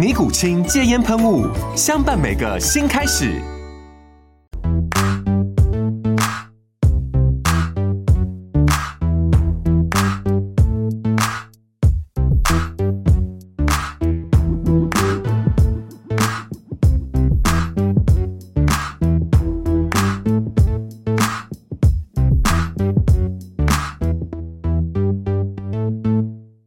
尼古清戒烟喷雾，相伴每个新开始。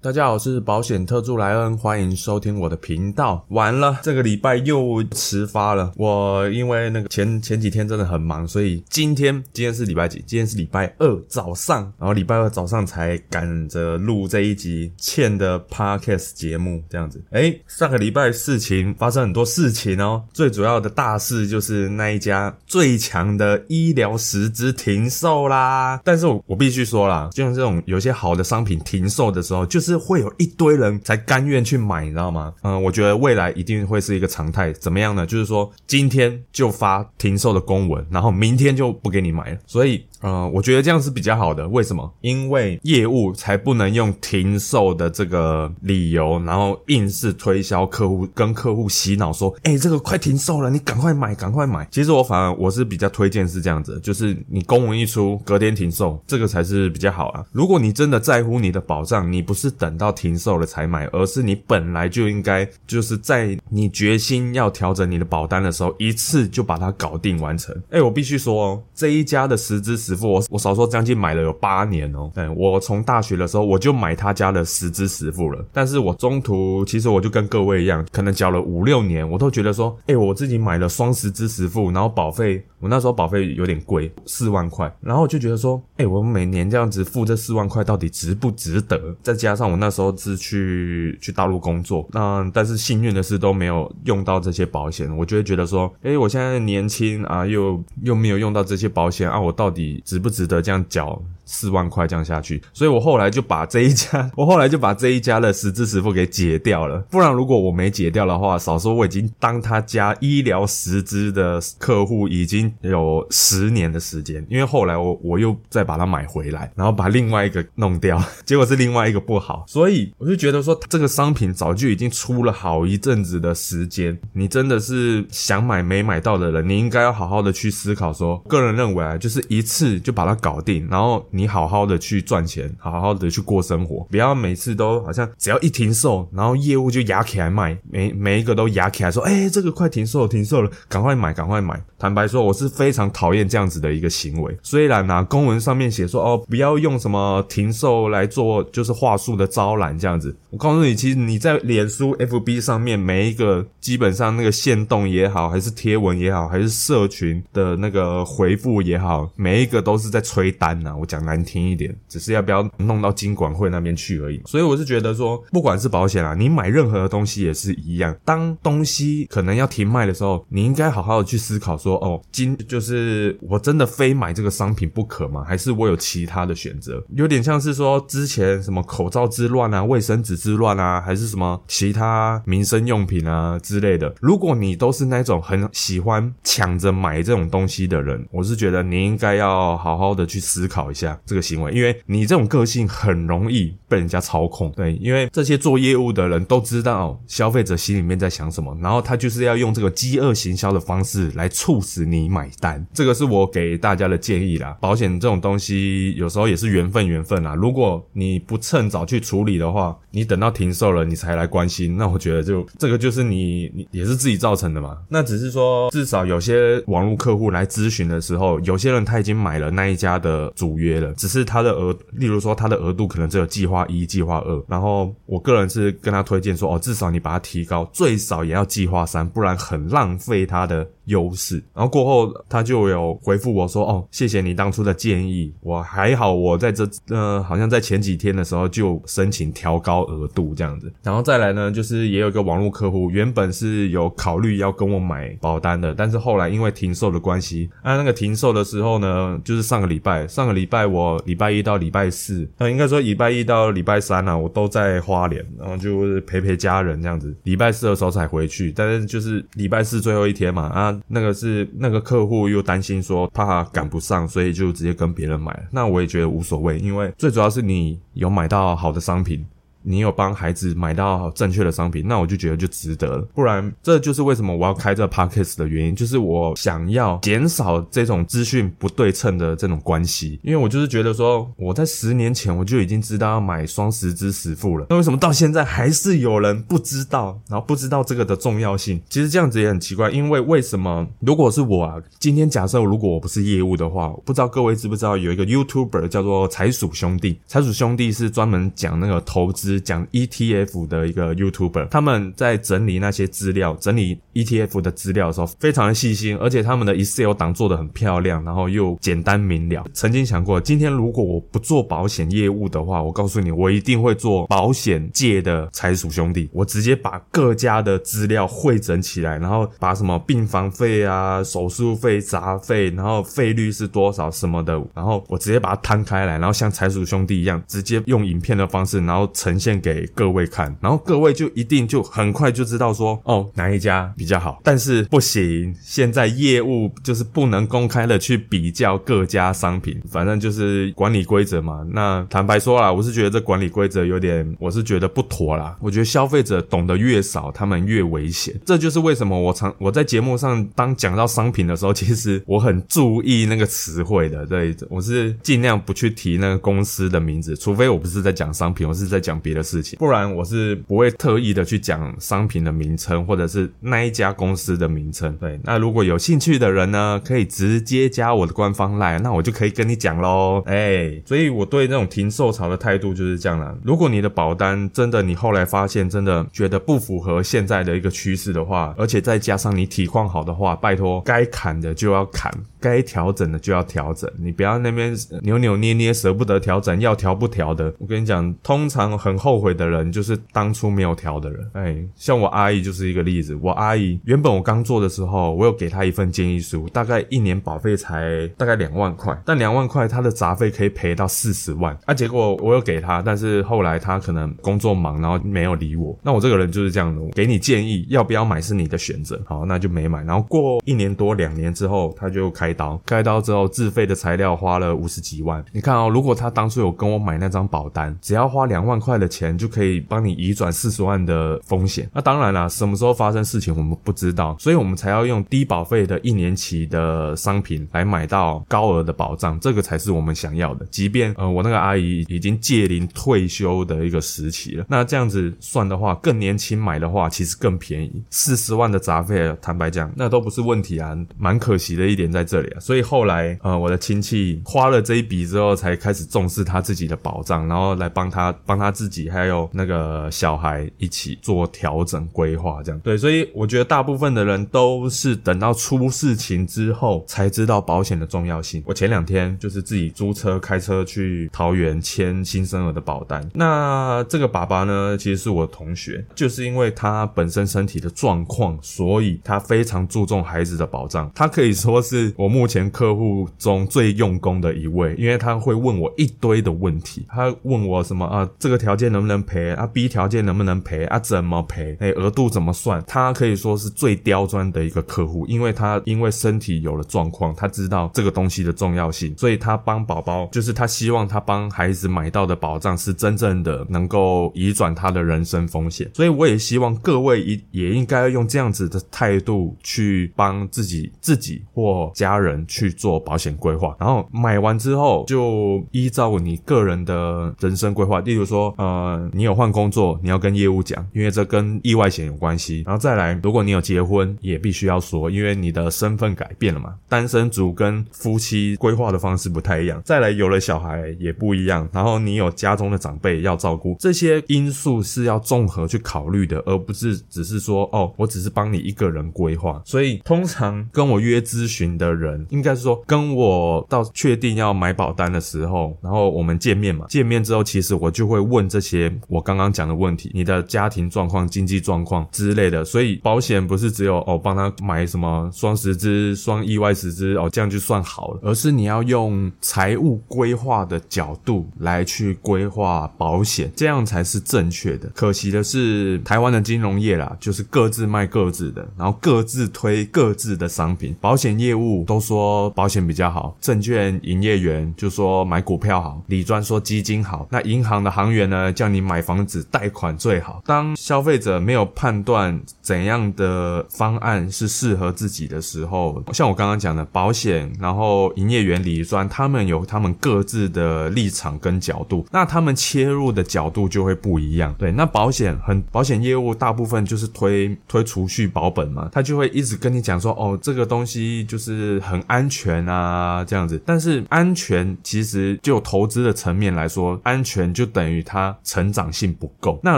大家好，我是保险特助莱恩，欢迎收听我的频道。完了，这个礼拜又迟发了。我因为那个前前几天真的很忙，所以今天今天是礼拜几？今天是礼拜二早上，然后礼拜二早上才赶着录这一集欠的 podcast 节目，这样子。诶，上个礼拜事情发生很多事情哦，最主要的大事就是那一家最强的医疗实支停售啦。但是我我必须说啦，就像这种有些好的商品停售的时候，就是。会有一堆人才甘愿去买，你知道吗？嗯，我觉得未来一定会是一个常态。怎么样呢？就是说今天就发停售的公文，然后明天就不给你买了。所以。呃，我觉得这样是比较好的。为什么？因为业务才不能用停售的这个理由，然后硬是推销客户，跟客户洗脑说：“哎，这个快停售了，你赶快买，赶快买。”其实我反而我是比较推荐是这样子，就是你公文一出，隔天停售，这个才是比较好啊。如果你真的在乎你的保障，你不是等到停售了才买，而是你本来就应该就是在你决心要调整你的保单的时候，一次就把它搞定完成。哎，我必须说哦，这一家的实支实。我我少说将近买了有八年哦，对我从大学的时候我就买他家的十支十付了，但是我中途其实我就跟各位一样，可能缴了五六年，我都觉得说，哎，我自己买了双十支十付，然后保费我那时候保费有点贵，四万块，然后我就觉得说，哎，我每年这样子付这四万块到底值不值得？再加上我那时候是去去大陆工作，那但是幸运的是都没有用到这些保险，我就会觉得说，哎，我现在年轻啊，又又没有用到这些保险啊，我到底。值不值得这样缴？四万块这样下去，所以我后来就把这一家，我后来就把这一家的实支实付给解掉了。不然如果我没解掉的话，少说我已经当他家医疗实支的客户已经有十年的时间。因为后来我我又再把它买回来，然后把另外一个弄掉，结果是另外一个不好。所以我就觉得说，这个商品早就已经出了好一阵子的时间。你真的是想买没买到的人，你应该要好好的去思考。说个人认为啊，就是一次就把它搞定，然后。你好好的去赚钱，好好的去过生活，不要每次都好像只要一停售，然后业务就压起来卖，每每一个都压起来说，哎，这个快停售，停售了，赶快买，赶快买。坦白说，我是非常讨厌这样子的一个行为。虽然呢，公文上面写说，哦，不要用什么停售来做，就是话术的招揽这样子。我告诉你，其实你在脸书、FB 上面每一个基本上那个线动也好，还是贴文也好，还是社群的那个回复也好，每一个都是在催单呐。我讲。难听一点，只是要不要弄到金管会那边去而已。所以我是觉得说，不管是保险啊，你买任何的东西也是一样。当东西可能要停卖的时候，你应该好好的去思考说，哦，今就是我真的非买这个商品不可吗？还是我有其他的选择？有点像是说之前什么口罩之乱啊、卫生纸之乱啊，还是什么其他民生用品啊之类的。如果你都是那种很喜欢抢着买这种东西的人，我是觉得你应该要好好的去思考一下。这个行为，因为你这种个性很容易被人家操控。对，因为这些做业务的人都知道消费者心里面在想什么，然后他就是要用这个饥饿行销的方式来促使你买单。这个是我给大家的建议啦。保险这种东西有时候也是缘分，缘分啦。如果你不趁早去处理的话，你等到停售了你才来关心，那我觉得就这个就是你你也是自己造成的嘛。那只是说至少有些网络客户来咨询的时候，有些人他已经买了那一家的主约只是他的额，例如说他的额度可能只有计划一、计划二，然后我个人是跟他推荐说，哦，至少你把它提高，最少也要计划三，不然很浪费他的。优势，然后过后他就有回复我说：“哦，谢谢你当初的建议，我还好，我在这呃，好像在前几天的时候就申请调高额度这样子。然后再来呢，就是也有一个网络客户，原本是有考虑要跟我买保单的，但是后来因为停售的关系，啊，那个停售的时候呢，就是上个礼拜，上个礼拜我礼拜一到礼拜四，那应该说礼拜一到礼拜三啊，我都在花莲，然后就是陪陪家人这样子。礼拜四的时候才回去，但是就是礼拜四最后一天嘛，啊。”那个是那个客户又担心说怕赶不上，所以就直接跟别人买。那我也觉得无所谓，因为最主要是你有买到好的商品。你有帮孩子买到正确的商品，那我就觉得就值得了。不然，这就是为什么我要开这 podcast 的原因，就是我想要减少这种资讯不对称的这种关系。因为我就是觉得说，我在十年前我就已经知道要买双十之十付了，那为什么到现在还是有人不知道，然后不知道这个的重要性？其实这样子也很奇怪，因为为什么？如果是我啊，今天假设如果我不是业务的话，不知道各位知不知道有一个 YouTuber 叫做财鼠兄弟，财鼠兄弟是专门讲那个投资。讲 ETF 的一个 YouTuber，他们在整理那些资料，整理 ETF 的资料的时候，非常的细心，而且他们的 Excel 档做的很漂亮，然后又简单明了。曾经想过，今天如果我不做保险业务的话，我告诉你，我一定会做保险界的财鼠兄弟。我直接把各家的资料汇整起来，然后把什么病房费啊、手术费、杂费，然后费率是多少什么的，然后我直接把它摊开来，然后像财鼠兄弟一样，直接用影片的方式，然后呈。现给各位看，然后各位就一定就很快就知道说哦哪一家比较好，但是不行，现在业务就是不能公开的去比较各家商品，反正就是管理规则嘛。那坦白说啦，我是觉得这管理规则有点，我是觉得不妥啦。我觉得消费者懂得越少，他们越危险。这就是为什么我常我在节目上当讲到商品的时候，其实我很注意那个词汇的，对，我是尽量不去提那个公司的名字，除非我不是在讲商品，我是在讲别。的事情，不然我是不会特意的去讲商品的名称，或者是那一家公司的名称。对，那如果有兴趣的人呢，可以直接加我的官方 line，那我就可以跟你讲喽。哎，所以我对那种停售潮的态度就是这样了。如果你的保单真的你后来发现真的觉得不符合现在的一个趋势的话，而且再加上你体况好的话，拜托该砍的就要砍，该调整的就要调整，你不要那边扭扭捏捏舍不得调整，要调不调的。我跟你讲，通常很。后悔的人就是当初没有调的人，哎，像我阿姨就是一个例子。我阿姨原本我刚做的时候，我有给她一份建议书，大概一年保费才大概两万块，但两万块她的杂费可以赔到四十万啊。结果我有给她，但是后来她可能工作忙，然后没有理我。那我这个人就是这样的，给你建议要不要买是你的选择，好，那就没买。然后过一年多两年之后，他就开刀，开刀之后自费的材料花了五十几万。你看哦，如果他当初有跟我买那张保单，只要花两万块的。钱就可以帮你移转四十万的风险。那当然了，什么时候发生事情我们不知道，所以我们才要用低保费的一年期的商品来买到高额的保障，这个才是我们想要的。即便呃我那个阿姨已经届龄退休的一个时期了，那这样子算的话，更年轻买的话其实更便宜，四十万的杂费，坦白讲那都不是问题啊。蛮可惜的一点在这里所以后来呃我的亲戚花了这一笔之后，才开始重视他自己的保障，然后来帮他帮他自己。还有那个小孩一起做调整规划，这样对，所以我觉得大部分的人都是等到出事情之后才知道保险的重要性。我前两天就是自己租车开车去桃园签新生儿的保单。那这个爸爸呢，其实是我同学，就是因为他本身身体的状况，所以他非常注重孩子的保障。他可以说是我目前客户中最用功的一位，因为他会问我一堆的问题。他问我什么啊？这个条件。能不能赔啊？B 条件能不能赔啊？怎么赔？哎，额度怎么算？他可以说是最刁钻的一个客户，因为他因为身体有了状况，他知道这个东西的重要性，所以他帮宝宝，就是他希望他帮孩子买到的保障是真正的能够移转他的人生风险。所以我也希望各位也也应该用这样子的态度去帮自己、自己或家人人去做保险规划，然后买完之后就依照你个人的人生规划，例如说，呃，你有换工作，你要跟业务讲，因为这跟意外险有关系。然后再来，如果你有结婚，也必须要说，因为你的身份改变了嘛。单身族跟夫妻规划的方式不太一样。再来，有了小孩也不一样。然后你有家中的长辈要照顾，这些因素是要综合去考虑的，而不是只是说，哦，我只是帮你一个人规划。所以，通常跟我约咨询的人人，应该是说跟我到确定要买保单的时候，然后我们见面嘛。见面之后，其实我就会问这些我刚刚讲的问题，你的家庭状况、经济状况之类的。所以保险不是只有哦帮他买什么双十支、双意外十支哦这样就算好了，而是你要用财务规划的角度来去规划保险，这样才是正确的。可惜的是，台湾的金融业啦，就是各自卖各自的，然后各自推各自的商品。保险业务都说保险比较好，证券营业员就说买股票好，理专说基金好，那银行的行员呢叫你买房子贷款最好。当消费者没有判断怎样的方案是适合自己的时候，像我刚刚讲的保险，然后营业员、理专，他们有他们各自的立场跟角度，那他们切入的角度就会不一样。对，那保险很保险业务大部分就是推推储蓄保本嘛，他就会一直跟你讲说，哦，这个东西就是很安全啊，这样子。但是安全其实就投资的层面来说，安全就等于它成长性不够。那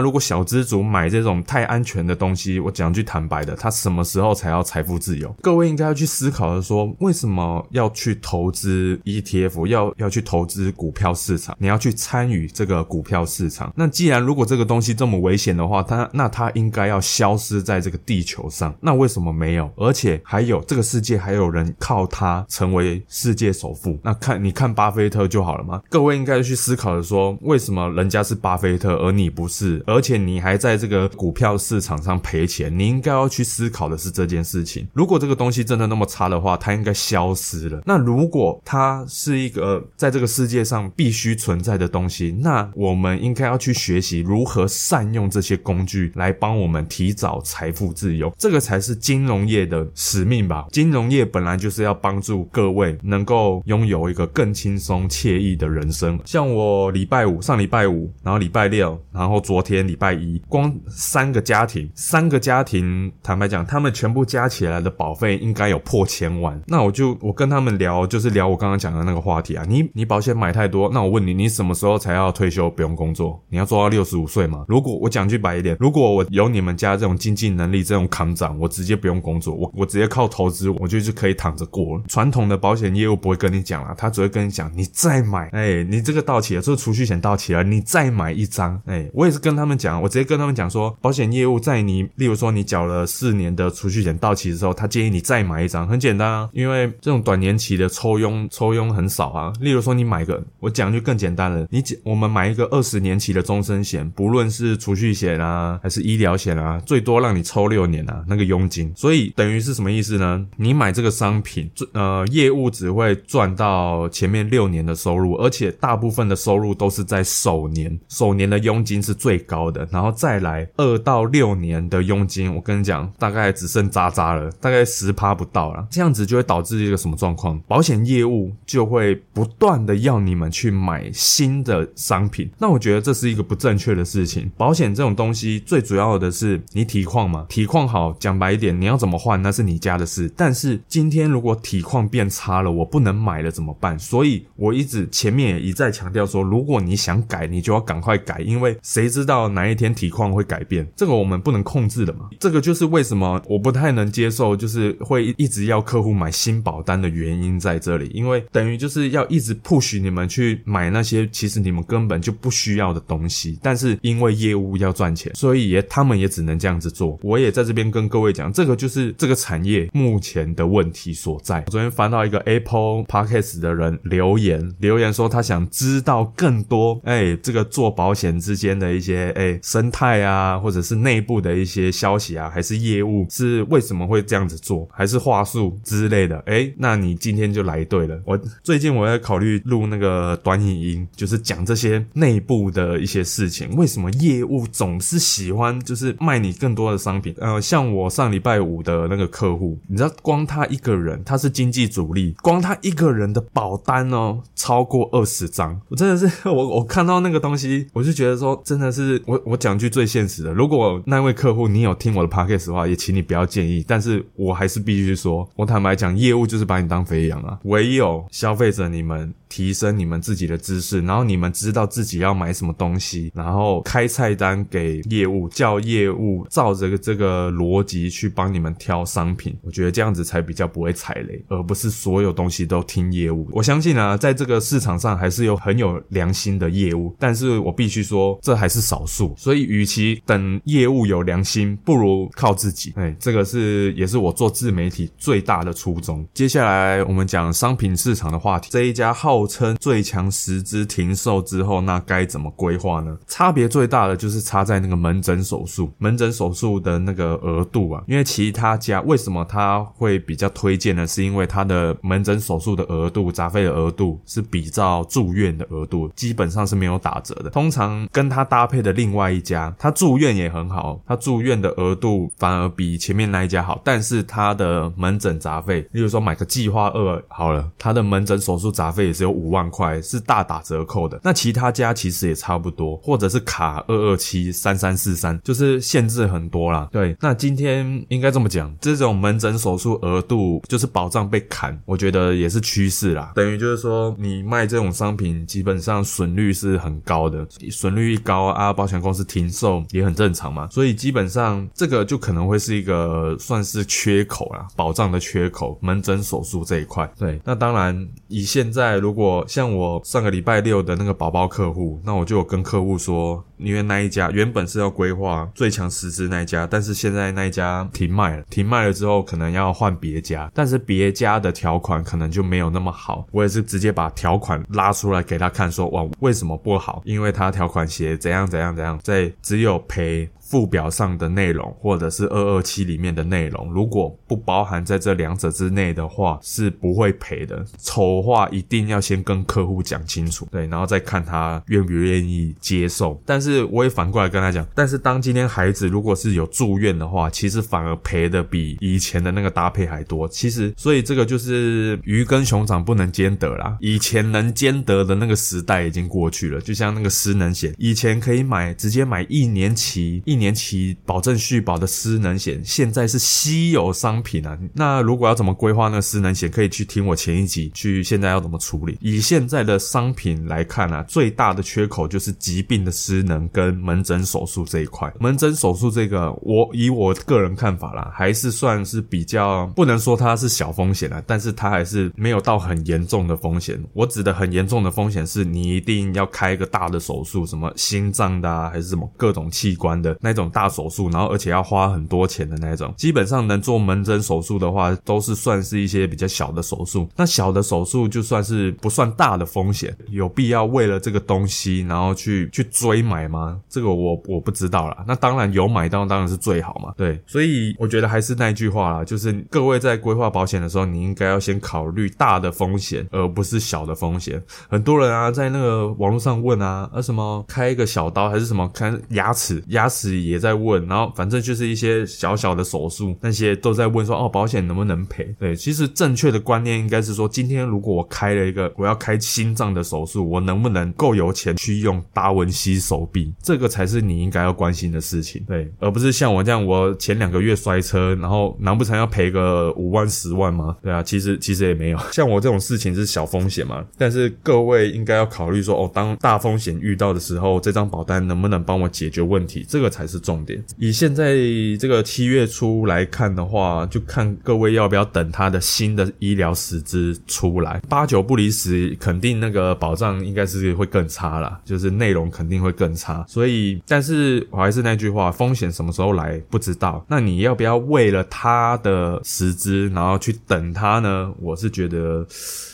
如果小资族买这种太安全的东西，我讲句坦白的，他什么时候才要财富自由？各位应该要去思考的说，为什么要去投资 ETF，要要去投资股票市场？你要去参与这个股票市场？那既然如果这个东西这么危险的话，它那它应该要消失在这个地球上。那为什么没有？而且还有这个世界还有人靠它成为世界首富？那看你看巴菲特就好了吗？各位应该去思考的说，为什么人家是巴菲特而你不是？而且你还在这个股票市场上赔钱？你应该要去思考的是这件事情。如果这个东西真的那么差的话，它应该消失了。那如果它是一个在这个世界上必须存在的东西，那我们应该要去学习如何善用这些工具来帮我们提早财富自由。这个才是金融业的使命吧？金融业本来就是要帮助各位能够拥有一个更轻松惬意的人生。像我礼拜五上礼拜五，然后礼拜六，然后昨天礼拜一，光三个家庭，三个家庭，坦白讲，他们全部加起来的保费应该有破千万。那我就我跟他们聊，就是聊我刚刚讲的那个话题啊。你你保险买太多，那我问你，你什么时候才要退休不用工作？你要做到六十五岁吗？如果我讲句白一点，如果我有你们家这种经济能力，这种扛涨，我直接不用工作，我我直接靠投资，我就是可以躺着过了。传统的保险业务不会跟你讲了，他只会跟你讲，你再买，哎，你这个到期了，这个储蓄险到期了，你再买一张，哎，我也是跟他们讲，我直接跟他们讲说，保险业务在你，例如说你缴了四年的储蓄险到期的时候，他建议你再买一张，很简单啊，因为这种短年期的抽佣抽佣很少啊。例如说你买个，我讲就更简单了，你我们买一个二十年期的终身险，不论是储蓄险啊，还是医疗险啊，最多让你抽六年啊，那个佣金，所以等于是什么意思呢？你买这个商品，呃，业务只会赚到前面六年的收入，而且大部分的收入都是在首年，首年的佣金是最高的，然后再来二到六年的佣金，我跟你讲，大概只剩渣渣了，大概十趴不到了，这样子就会导致一个什么状况？保险业务就会不断的要你们去买新的商品，那我觉得这是一个不正确的事情。保险这种东西最主要的是你体况嘛，体况好，讲白一点，你要怎么换那是你家的事。但是今天如果体况变差了，我不能买了怎么办？所以我一直前面也一再强调说，如果你想改，你就要赶快改，因为谁知道哪一天体况会改变？这个我们不能控制的嘛。这个就是为什么我不太能接受，就是会一直要客户买新保单的原因在这里，因为等于就是要一直 push 你们去买那些其实你们根本就不需要的东西，但是因为业务要赚钱，所以也他们也只能这样子做。我也在这边跟各位讲，这个就是这个产业目前的问题所在我。昨天翻到一个 Apple Podcast 的人留言，留言说他想知道更多，哎，这个做保险之间的一些哎生态啊，或者是内部的一些消息啊，还是业务是为什么会这样子做，还是话术之类的，哎，那你今天就来对了。我最近我在考虑录那个短影音，就是讲这些内部的一些事情，为什么业务总是喜欢就是卖你更多的商品？呃，像我上礼拜五的那个客户，你知道，光他一个人，他是经济主力，光他一个人的保单哦，超过二十张，我真的是 我我看到那个东西，我就觉得说，真的是我我讲句最现实的，如果那位客户你有听我的 podcast 的话，也请你不要介意，但是我还是必须说，我坦白讲，业务就是把你当肥羊啊，唯有消费者你们。提升你们自己的知识，然后你们知道自己要买什么东西，然后开菜单给业务，叫业务照着这个逻辑去帮你们挑商品。我觉得这样子才比较不会踩雷，而不是所有东西都听业务。我相信啊，在这个市场上还是有很有良心的业务，但是我必须说，这还是少数。所以，与其等业务有良心，不如靠自己。哎，这个是也是我做自媒体最大的初衷。接下来我们讲商品市场的话题，这一家号。号称最强十支停售之后，那该怎么规划呢？差别最大的就是差在那个门诊手术，门诊手术的那个额度啊。因为其他家为什么他会比较推荐呢？是因为他的门诊手术的额度、杂费的额度是比照住院的额度，基本上是没有打折的。通常跟他搭配的另外一家，他住院也很好，他住院的额度反而比前面那一家好，但是他的门诊杂费，例如说买个计划二好了，他的门诊手术杂费也是。有五万块是大打折扣的，那其他家其实也差不多，或者是卡二二七三三四三，就是限制很多啦。对，那今天应该这么讲，这种门诊手术额度就是保障被砍，我觉得也是趋势啦。等于就是说，你卖这种商品，基本上损率是很高的，损率一高啊，保险公司停售也很正常嘛。所以基本上这个就可能会是一个算是缺口啦，保障的缺口，门诊手术这一块。对，那当然以现在如果像我上个礼拜六的那个宝宝客户，那我就有跟客户说，因为那一家原本是要规划最强十支那一家，但是现在那一家停卖了，停卖了之后可能要换别家，但是别家的条款可能就没有那么好。我也是直接把条款拉出来给他看，说哇为什么不好？因为他条款写怎样怎样怎样，在只有赔。附表上的内容，或者是二二七里面的内容，如果不包含在这两者之内的话，是不会赔的。丑话一定要先跟客户讲清楚，对，然后再看他愿不愿意接受。但是我也反过来跟他讲，但是当今天孩子如果是有住院的话，其实反而赔的比以前的那个搭配还多。其实，所以这个就是鱼跟熊掌不能兼得啦。以前能兼得的那个时代已经过去了。就像那个失能险，以前可以买直接买一年期一。一年期保证续保的失能险现在是稀有商品啊！那如果要怎么规划那个失能险，可以去听我前一集。去现在要怎么处理？以现在的商品来看啊，最大的缺口就是疾病的失能跟门诊手术这一块。门诊手术这个，我以我个人看法啦，还是算是比较不能说它是小风险啊，但是它还是没有到很严重的风险。我指的很严重的风险是你一定要开一个大的手术，什么心脏的啊，还是什么各种器官的。那种大手术，然后而且要花很多钱的那种，基本上能做门诊手术的话，都是算是一些比较小的手术。那小的手术就算是不算大的风险，有必要为了这个东西，然后去去追买吗？这个我我不知道啦。那当然有买到当然是最好嘛。对，所以我觉得还是那句话啦，就是各位在规划保险的时候，你应该要先考虑大的风险，而不是小的风险。很多人啊，在那个网络上问啊，啊什么开一个小刀还是什么开牙齿，牙齿。也在问，然后反正就是一些小小的手术，那些都在问说哦，保险能不能赔？对，其实正确的观念应该是说，今天如果我开了一个我要开心脏的手术，我能不能够有钱去用达文西手臂？这个才是你应该要关心的事情，对，而不是像我这样，我前两个月摔车，然后难不成要赔个五万十万吗？对啊，其实其实也没有，像我这种事情是小风险嘛，但是各位应该要考虑说哦，当大风险遇到的时候，这张保单能不能帮我解决问题？这个才。是重点。以现在这个七月初来看的话，就看各位要不要等他的新的医疗实质出来。八九不离十，肯定那个保障应该是会更差啦，就是内容肯定会更差。所以，但是我还是那句话，风险什么时候来不知道。那你要不要为了他的实质，然后去等他呢？我是觉得。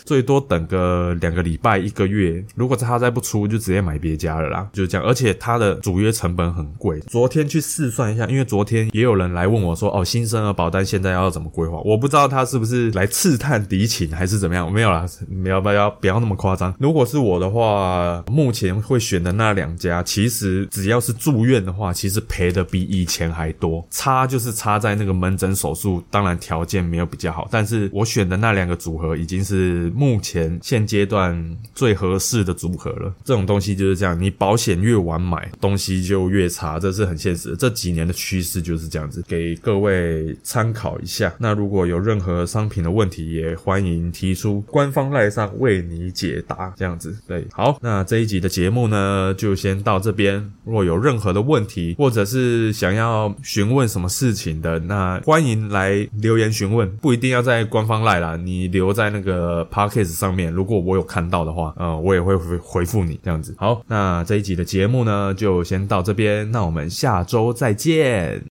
最多等个两个礼拜一个月，如果他再不出，就直接买别家了啦，就是这样。而且他的主约成本很贵。昨天去试算一下，因为昨天也有人来问我说：“哦，新生儿保单现在要怎么规划？”我不知道他是不是来刺探敌情还是怎么样。没有啦，不要不要不要那么夸张。如果是我的话，目前会选的那两家，其实只要是住院的话，其实赔的比以前还多。差就是差在那个门诊手术，当然条件没有比较好，但是我选的那两个组合已经是。目前现阶段最合适的组合了，这种东西就是这样，你保险越晚买，东西就越差，这是很现实。这几年的趋势就是这样子，给各位参考一下。那如果有任何商品的问题，也欢迎提出，官方赖上为你解答。这样子，对，好，那这一集的节目呢，就先到这边。如果有任何的问题，或者是想要询问什么事情的，那欢迎来留言询问，不一定要在官方赖啦，你留在那个 p case 上面，如果我有看到的话，呃，我也会回回复你这样子。好，那这一集的节目呢，就先到这边，那我们下周再见。